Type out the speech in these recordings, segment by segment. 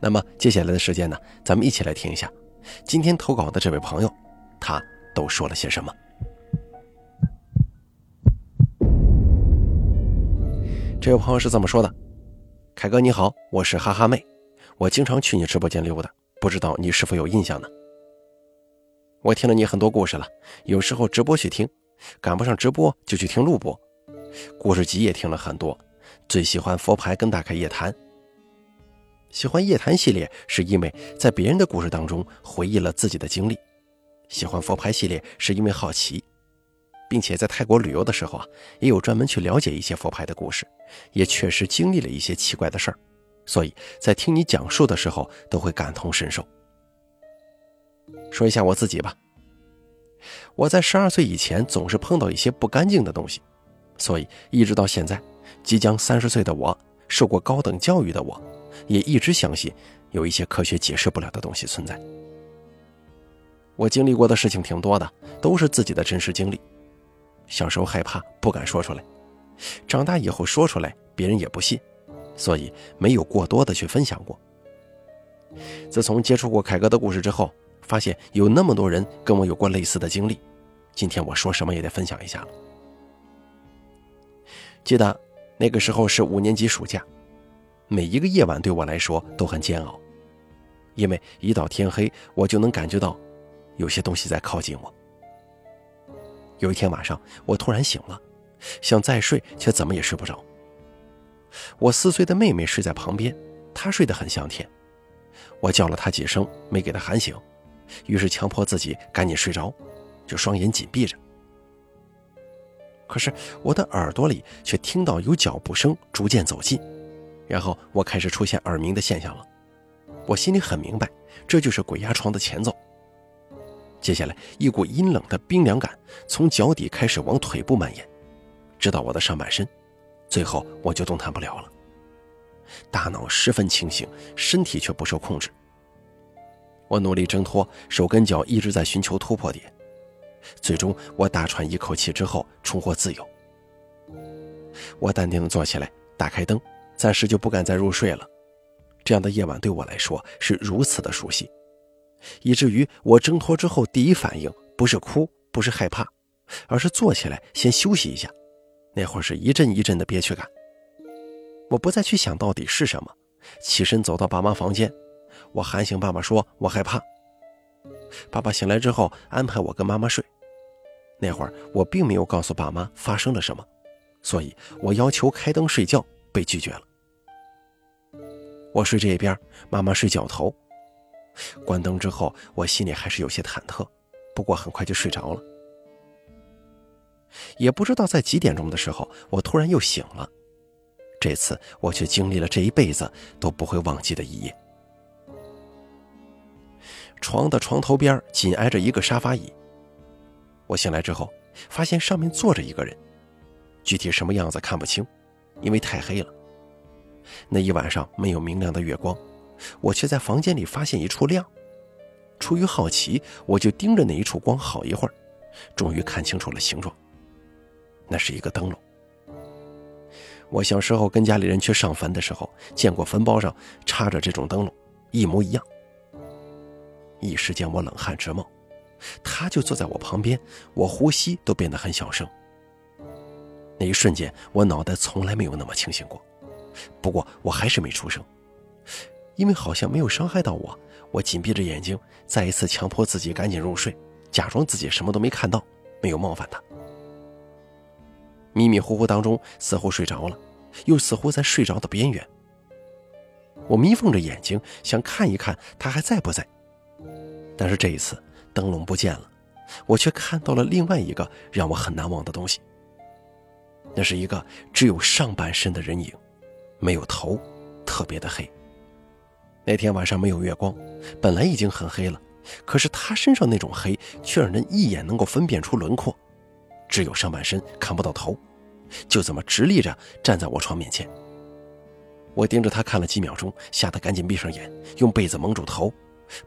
那么接下来的时间呢，咱们一起来听一下，今天投稿的这位朋友，他都说了些什么。这位朋友是这么说的：“凯哥你好，我是哈哈妹，我经常去你直播间溜达，不知道你是否有印象呢？我听了你很多故事了，有时候直播去听，赶不上直播就去听录播，故事集也听了很多，最喜欢佛牌跟大开夜谈。”喜欢夜谈系列，是因为在别人的故事当中回忆了自己的经历；喜欢佛牌系列，是因为好奇，并且在泰国旅游的时候啊，也有专门去了解一些佛牌的故事，也确实经历了一些奇怪的事儿，所以在听你讲述的时候都会感同身受。说一下我自己吧，我在十二岁以前总是碰到一些不干净的东西，所以一直到现在，即将三十岁的我，受过高等教育的我。也一直相信有一些科学解释不了的东西存在。我经历过的事情挺多的，都是自己的真实经历。小时候害怕，不敢说出来；长大以后说出来，别人也不信，所以没有过多的去分享过。自从接触过凯哥的故事之后，发现有那么多人跟我有过类似的经历。今天我说什么也得分享一下了。记得那个时候是五年级暑假。每一个夜晚对我来说都很煎熬，因为一到天黑，我就能感觉到有些东西在靠近我。有一天晚上，我突然醒了，想再睡，却怎么也睡不着。我四岁的妹妹睡在旁边，她睡得很香甜。我叫了她几声，没给她喊醒，于是强迫自己赶紧睡着，就双眼紧闭着。可是我的耳朵里却听到有脚步声逐渐走近。然后我开始出现耳鸣的现象了，我心里很明白，这就是鬼压床的前奏。接下来，一股阴冷的冰凉感从脚底开始往腿部蔓延，直到我的上半身，最后我就动弹不了了。大脑十分清醒，身体却不受控制。我努力挣脱，手跟脚一直在寻求突破点，最终我大喘一口气之后重获自由。我淡定地坐起来，打开灯。暂时就不敢再入睡了，这样的夜晚对我来说是如此的熟悉，以至于我挣脱之后第一反应不是哭，不是害怕，而是坐起来先休息一下。那会儿是一阵一阵的憋屈感。我不再去想到底是什么，起身走到爸妈房间，我喊醒爸爸，说我害怕。爸爸醒来之后安排我跟妈妈睡。那会儿我并没有告诉爸妈发生了什么，所以我要求开灯睡觉。被拒绝了。我睡这边，妈妈睡脚头。关灯之后，我心里还是有些忐忑，不过很快就睡着了。也不知道在几点钟的时候，我突然又醒了。这次我却经历了这一辈子都不会忘记的一夜。床的床头边紧挨着一个沙发椅。我醒来之后，发现上面坐着一个人，具体什么样子看不清。因为太黑了，那一晚上没有明亮的月光，我却在房间里发现一处亮。出于好奇，我就盯着那一处光好一会儿，终于看清楚了形状。那是一个灯笼。我小时候跟家里人去上坟的时候，见过坟包上插着这种灯笼，一模一样。一时间我冷汗直冒，他就坐在我旁边，我呼吸都变得很小声。那一瞬间，我脑袋从来没有那么清醒过。不过我还是没出声，因为好像没有伤害到我。我紧闭着眼睛，再一次强迫自己赶紧入睡，假装自己什么都没看到，没有冒犯他。迷迷糊糊当中，似乎睡着了，又似乎在睡着的边缘。我眯缝着眼睛，想看一看他还在不在。但是这一次，灯笼不见了，我却看到了另外一个让我很难忘的东西。那是一个只有上半身的人影，没有头，特别的黑。那天晚上没有月光，本来已经很黑了，可是他身上那种黑却让人一眼能够分辨出轮廓，只有上半身看不到头，就这么直立着站在我床面前。我盯着他看了几秒钟，吓得赶紧闭上眼，用被子蒙住头，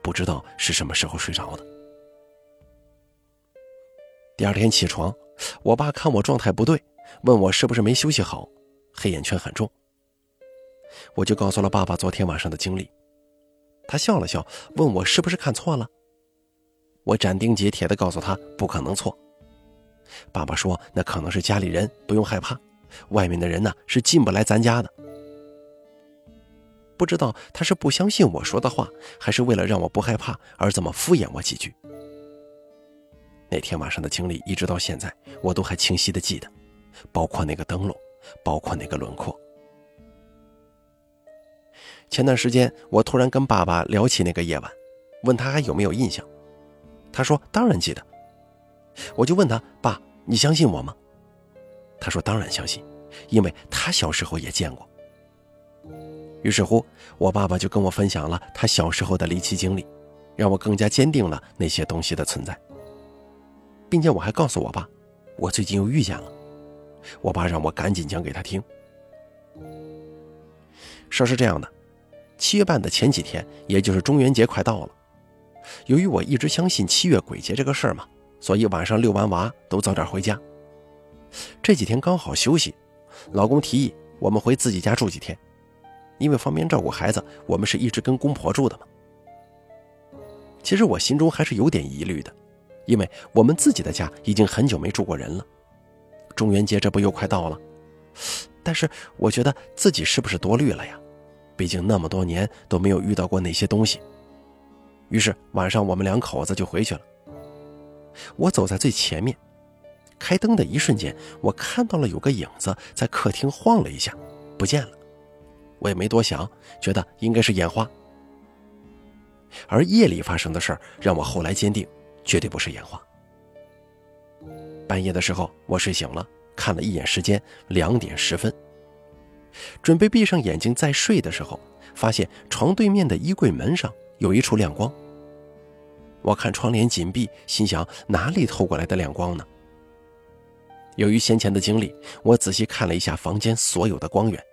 不知道是什么时候睡着的。第二天起床，我爸看我状态不对，问我是不是没休息好，黑眼圈很重。我就告诉了爸爸昨天晚上的经历。他笑了笑，问我是不是看错了。我斩钉截铁地告诉他不可能错。爸爸说那可能是家里人，不用害怕，外面的人呢是进不来咱家的。不知道他是不相信我说的话，还是为了让我不害怕而这么敷衍我几句。那天晚上的经历一直到现在我都还清晰的记得，包括那个灯笼，包括那个轮廓。前段时间，我突然跟爸爸聊起那个夜晚，问他还有没有印象。他说：“当然记得。”我就问他：“爸，你相信我吗？”他说：“当然相信，因为他小时候也见过。”于是乎，我爸爸就跟我分享了他小时候的离奇经历，让我更加坚定了那些东西的存在，并且我还告诉我爸，我最近又遇见了。我爸让我赶紧讲给他听。事是这样的。七月半的前几天，也就是中元节快到了。由于我一直相信七月鬼节这个事儿嘛，所以晚上遛完娃都早点回家。这几天刚好休息，老公提议我们回自己家住几天，因为方便照顾孩子，我们是一直跟公婆住的嘛。其实我心中还是有点疑虑的，因为我们自己的家已经很久没住过人了。中元节这不又快到了，但是我觉得自己是不是多虑了呀？毕竟那么多年都没有遇到过那些东西，于是晚上我们两口子就回去了。我走在最前面，开灯的一瞬间，我看到了有个影子在客厅晃了一下，不见了。我也没多想，觉得应该是眼花。而夜里发生的事儿让我后来坚定，绝对不是眼花。半夜的时候，我睡醒了，看了一眼时间，两点十分。准备闭上眼睛再睡的时候，发现床对面的衣柜门上有一处亮光。我看窗帘紧闭，心想哪里透过来的亮光呢？由于先前的经历，我仔细看了一下房间所有的光源，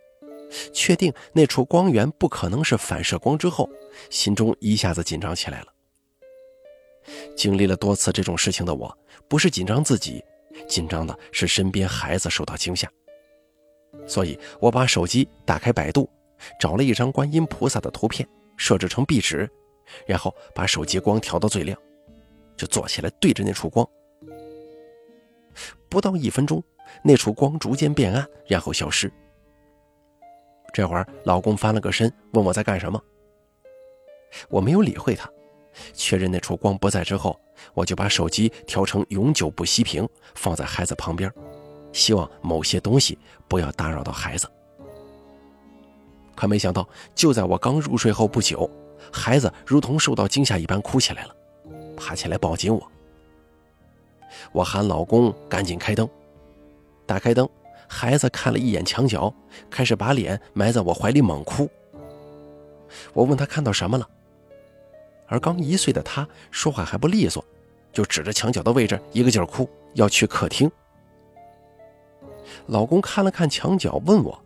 确定那处光源不可能是反射光之后，心中一下子紧张起来了。经历了多次这种事情的我，不是紧张自己，紧张的是身边孩子受到惊吓。所以，我把手机打开百度，找了一张观音菩萨的图片，设置成壁纸，然后把手机光调到最亮，就坐起来对着那处光。不到一分钟，那处光逐渐变暗，然后消失。这会儿，老公翻了个身，问我在干什么。我没有理会他，确认那处光不在之后，我就把手机调成永久不熄屏，放在孩子旁边。希望某些东西不要打扰到孩子，可没想到，就在我刚入睡后不久，孩子如同受到惊吓一般哭起来了，爬起来抱紧我。我喊老公赶紧开灯，打开灯，孩子看了一眼墙角，开始把脸埋在我怀里猛哭。我问他看到什么了，而刚一岁的他说话还不利索，就指着墙角的位置一个劲儿哭，要去客厅。老公看了看墙角，问我：“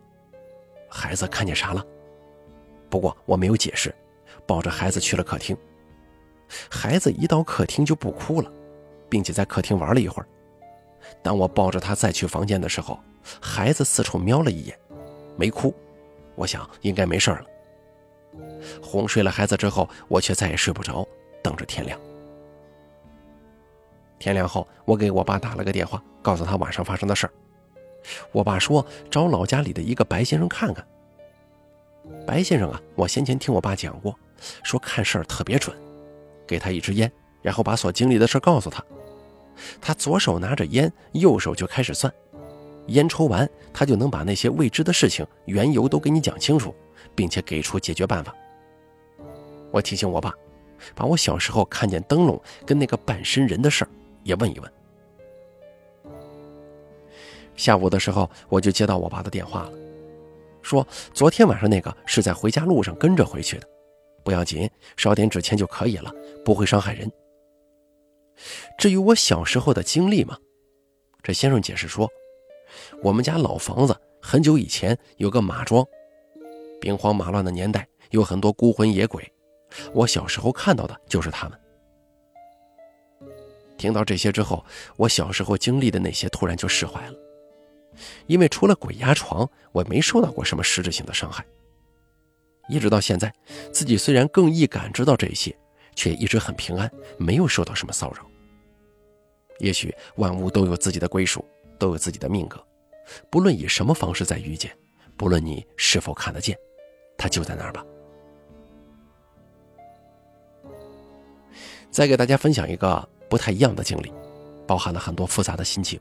孩子看见啥了？”不过我没有解释，抱着孩子去了客厅。孩子一到客厅就不哭了，并且在客厅玩了一会儿。当我抱着他再去房间的时候，孩子四处瞄了一眼，没哭。我想应该没事了。哄睡了孩子之后，我却再也睡不着，等着天亮。天亮后，我给我爸打了个电话，告诉他晚上发生的事儿。我爸说找老家里的一个白先生看看。白先生啊，我先前听我爸讲过，说看事儿特别准。给他一支烟，然后把所经历的事告诉他。他左手拿着烟，右手就开始算。烟抽完，他就能把那些未知的事情缘由都给你讲清楚，并且给出解决办法。我提醒我爸，把我小时候看见灯笼跟那个半身人的事儿也问一问。下午的时候，我就接到我爸的电话了，说昨天晚上那个是在回家路上跟着回去的，不要紧，烧点纸钱就可以了，不会伤害人。至于我小时候的经历嘛，这先生解释说，我们家老房子很久以前有个马庄，兵荒马乱的年代，有很多孤魂野鬼，我小时候看到的就是他们。听到这些之后，我小时候经历的那些突然就释怀了，因为除了鬼压床，我没受到过什么实质性的伤害。一直到现在，自己虽然更易感知到这些，却一直很平安，没有受到什么骚扰。也许万物都有自己的归属，都有自己的命格，不论以什么方式在遇见，不论你是否看得见，它就在那儿吧。再给大家分享一个不太一样的经历，包含了很多复杂的心情，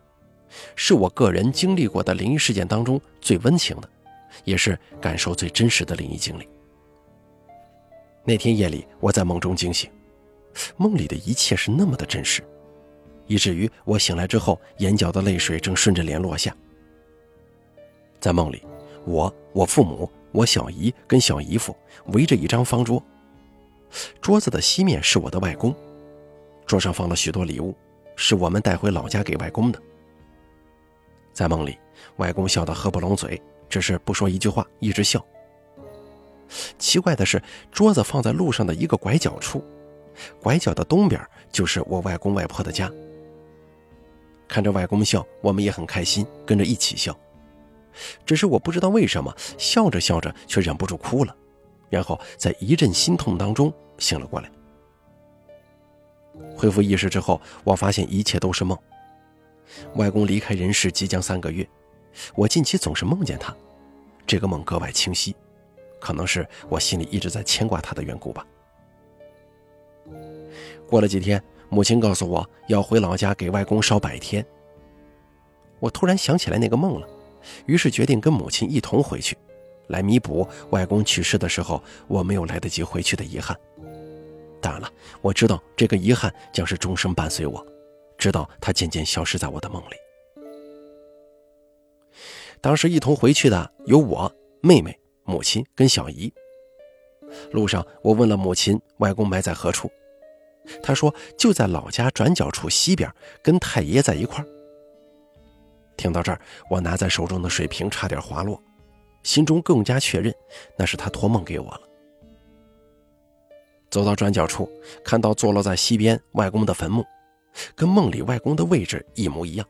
是我个人经历过的灵异事件当中最温情的，也是感受最真实的灵异经历。那天夜里，我在梦中惊醒，梦里的一切是那么的真实，以至于我醒来之后，眼角的泪水正顺着脸落下。在梦里，我、我父母、我小姨跟小姨夫围着一张方桌，桌子的西面是我的外公，桌上放了许多礼物，是我们带回老家给外公的。在梦里，外公笑得合不拢嘴，只是不说一句话，一直笑。奇怪的是，桌子放在路上的一个拐角处，拐角的东边就是我外公外婆的家。看着外公笑，我们也很开心，跟着一起笑。只是我不知道为什么，笑着笑着却忍不住哭了，然后在一阵心痛当中醒了过来。恢复意识之后，我发现一切都是梦。外公离开人世即将三个月，我近期总是梦见他，这个梦格外清晰。可能是我心里一直在牵挂他的缘故吧。过了几天，母亲告诉我要回老家给外公烧百天。我突然想起来那个梦了，于是决定跟母亲一同回去，来弥补外公去世的时候我没有来得及回去的遗憾。当然了，我知道这个遗憾将是终生伴随我，直到他渐渐消失在我的梦里。当时一同回去的有我妹妹。母亲跟小姨。路上，我问了母亲外公埋在何处，她说就在老家转角处西边，跟太爷在一块儿。听到这儿，我拿在手中的水瓶差点滑落，心中更加确认那是他托梦给我了。走到转角处，看到坐落在西边外公的坟墓，跟梦里外公的位置一模一样。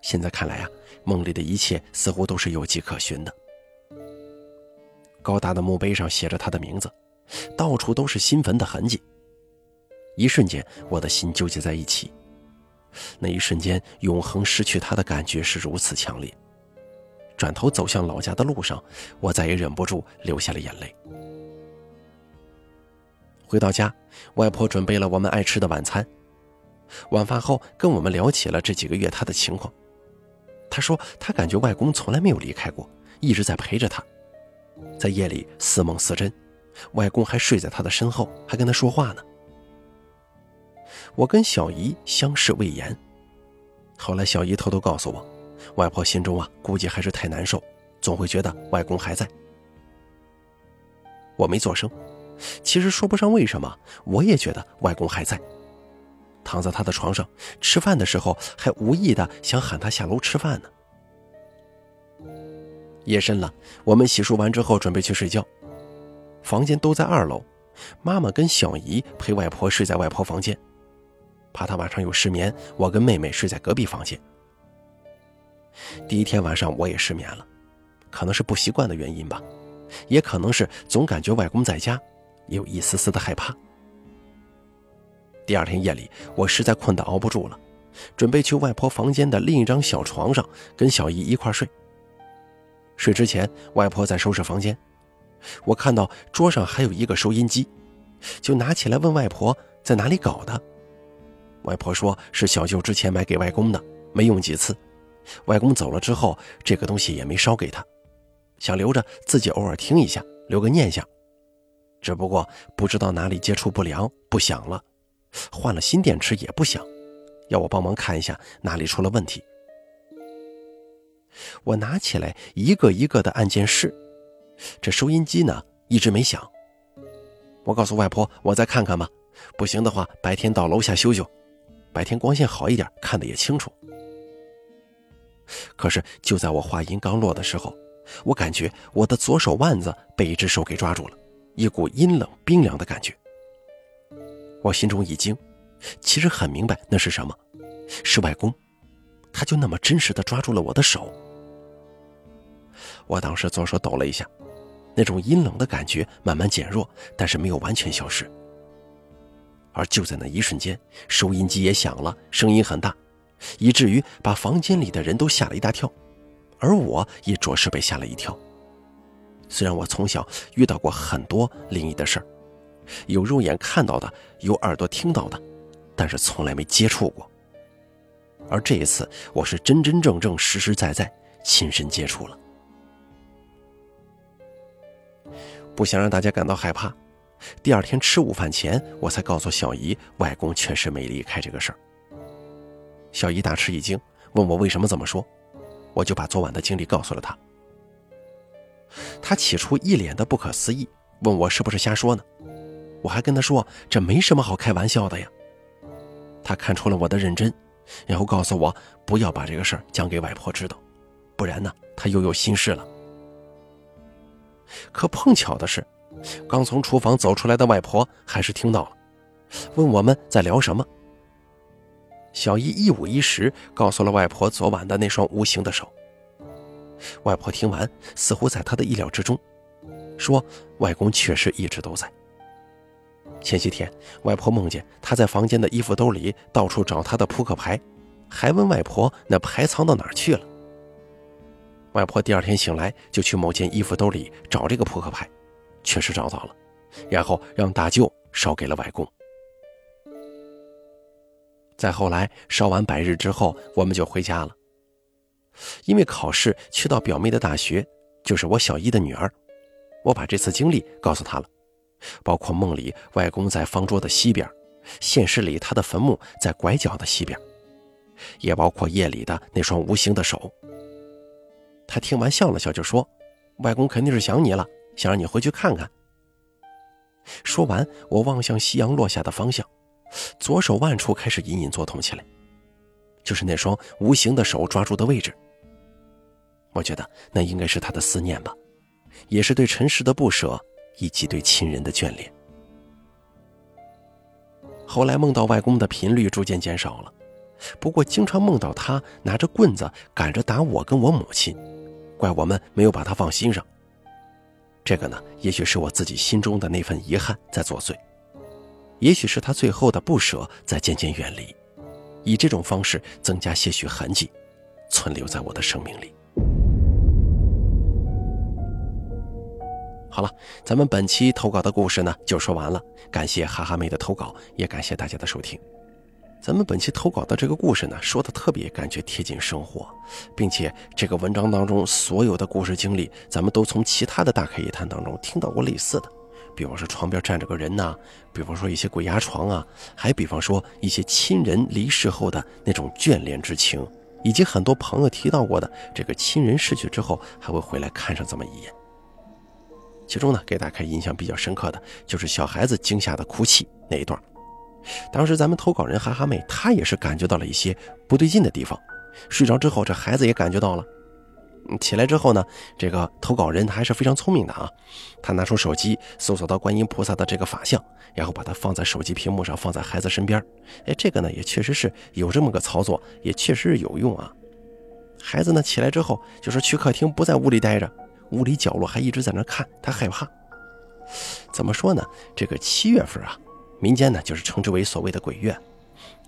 现在看来啊，梦里的一切似乎都是有迹可循的。高大的墓碑上写着他的名字，到处都是新坟的痕迹。一瞬间，我的心纠结在一起。那一瞬间，永恒失去他的感觉是如此强烈。转头走向老家的路上，我再也忍不住流下了眼泪。回到家，外婆准备了我们爱吃的晚餐。晚饭后，跟我们聊起了这几个月他的情况。他说，他感觉外公从来没有离开过，一直在陪着他。在夜里似梦似真，外公还睡在他的身后，还跟他说话呢。我跟小姨相视未言，后来小姨偷偷告诉我，外婆心中啊估计还是太难受，总会觉得外公还在。我没做声，其实说不上为什么，我也觉得外公还在，躺在他的床上吃饭的时候，还无意的想喊他下楼吃饭呢。夜深了，我们洗漱完之后准备去睡觉，房间都在二楼。妈妈跟小姨陪外婆睡在外婆房间，怕她晚上有失眠，我跟妹妹睡在隔壁房间。第一天晚上我也失眠了，可能是不习惯的原因吧，也可能是总感觉外公在家，有一丝丝的害怕。第二天夜里，我实在困得熬不住了，准备去外婆房间的另一张小床上跟小姨一块睡。睡之前，外婆在收拾房间，我看到桌上还有一个收音机，就拿起来问外婆在哪里搞的。外婆说是小舅之前买给外公的，没用几次，外公走了之后，这个东西也没烧给他，想留着自己偶尔听一下，留个念想。只不过不知道哪里接触不良，不响了，换了新电池也不响，要我帮忙看一下哪里出了问题。我拿起来一个一个的按键试，这收音机呢一直没响。我告诉外婆，我再看看吧。不行的话，白天到楼下修修，白天光线好一点，看得也清楚。可是就在我话音刚落的时候，我感觉我的左手腕子被一只手给抓住了，一股阴冷冰凉的感觉。我心中一惊，其实很明白那是什么，是外公，他就那么真实的抓住了我的手。我当时左手抖了一下。那种阴冷的感觉慢慢减弱，但是没有完全消失。而就在那一瞬间，收音机也响了，声音很大，以至于把房间里的人都吓了一大跳，而我也着实被吓了一跳。虽然我从小遇到过很多灵异的事儿，有肉眼看到的，有耳朵听到的，但是从来没接触过。而这一次，我是真真正正、实实在在亲身接触了。不想让大家感到害怕，第二天吃午饭前，我才告诉小姨，外公确实没离开这个事儿。小姨大吃一惊，问我为什么这么说，我就把昨晚的经历告诉了她。她起初一脸的不可思议，问我是不是瞎说呢？我还跟他说这没什么好开玩笑的呀。他看出了我的认真，然后告诉我不要把这个事儿讲给外婆知道，不然呢，她又有心事了。可碰巧的是，刚从厨房走出来的外婆还是听到了，问我们在聊什么。小姨一五一十告诉了外婆昨晚的那双无形的手。外婆听完，似乎在她的意料之中，说：“外公确实一直都在。前些天，外婆梦见他在房间的衣服兜里到处找他的扑克牌，还问外婆那牌藏到哪儿去了。”外婆第二天醒来，就去某件衣服兜里找这个扑克牌，确实找到了，然后让大舅烧给了外公。再后来烧完百日之后，我们就回家了。因为考试去到表妹的大学，就是我小姨的女儿，我把这次经历告诉她了，包括梦里外公在方桌的西边，现实里他的坟墓在拐角的西边，也包括夜里的那双无形的手。他听完笑了笑，就说：“外公肯定是想你了，想让你回去看看。”说完，我望向夕阳落下的方向，左手腕处开始隐隐作痛起来，就是那双无形的手抓住的位置。我觉得那应该是他的思念吧，也是对尘世的不舍，以及对亲人的眷恋。后来梦到外公的频率逐渐减少了，不过经常梦到他拿着棍子赶着打我跟我母亲。怪我们没有把他放心上。这个呢，也许是我自己心中的那份遗憾在作祟，也许是他最后的不舍在渐渐远离，以这种方式增加些许痕迹，存留在我的生命里。好了，咱们本期投稿的故事呢就说完了，感谢哈哈妹的投稿，也感谢大家的收听。咱们本期投稿的这个故事呢，说的特别感觉贴近生活，并且这个文章当中所有的故事经历，咱们都从其他的大开夜谈当中听到过类似的，比方说床边站着个人呐，比方说一些鬼压床啊，还比方说一些亲人离世后的那种眷恋之情，以及很多朋友提到过的这个亲人逝去之后还会回来看上这么一眼。其中呢，给大家印象比较深刻的就是小孩子惊吓的哭泣那一段。当时咱们投稿人哈哈妹，她也是感觉到了一些不对劲的地方。睡着之后，这孩子也感觉到了。起来之后呢，这个投稿人还是非常聪明的啊。他拿出手机搜索到观音菩萨的这个法相，然后把它放在手机屏幕上，放在孩子身边。哎，这个呢也确实是有这么个操作，也确实是有用啊。孩子呢起来之后，就是去客厅，不在屋里待着，屋里角落还一直在那看，他害怕。怎么说呢？这个七月份啊。民间呢，就是称之为所谓的鬼月，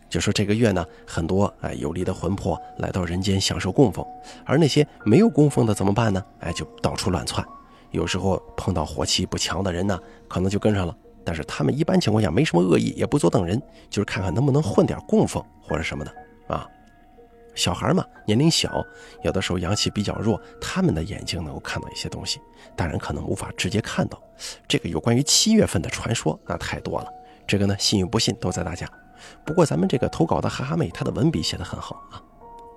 就说这个月呢，很多哎有力的魂魄来到人间享受供奉，而那些没有供奉的怎么办呢？哎，就到处乱窜。有时候碰到火气不强的人呢，可能就跟上了，但是他们一般情况下没什么恶意，也不做等人，就是看看能不能混点供奉或者什么的啊。小孩嘛，年龄小，有的时候阳气比较弱，他们的眼睛能够看到一些东西，大人可能无法直接看到。这个有关于七月份的传说，那太多了。这个呢，信与不信都在大家。不过咱们这个投稿的哈哈妹，她的文笔写得很好啊。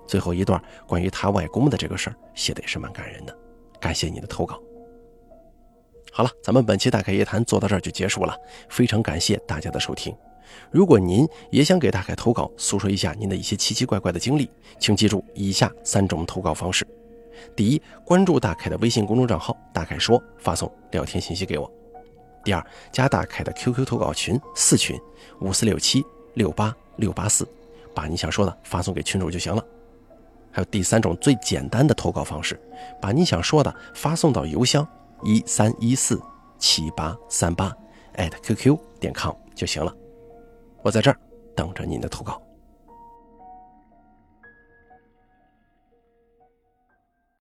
最后一段关于她外公的这个事儿，写的也是蛮感人的。感谢你的投稿。好了，咱们本期大凯夜谈做到这儿就结束了，非常感谢大家的收听。如果您也想给大凯投稿，诉说一下您的一些奇奇怪怪的经历，请记住以下三种投稿方式：第一，关注大凯的微信公众账号“大凯说”，发送聊天信息给我；第二，加大凯的 QQ 投稿群四群五四六七六八六八四，把你想说的发送给群主就行了。还有第三种最简单的投稿方式，把你想说的发送到邮箱。一三一四七八三八艾特 qq 点 com 就行了，我在这儿等着您的投稿。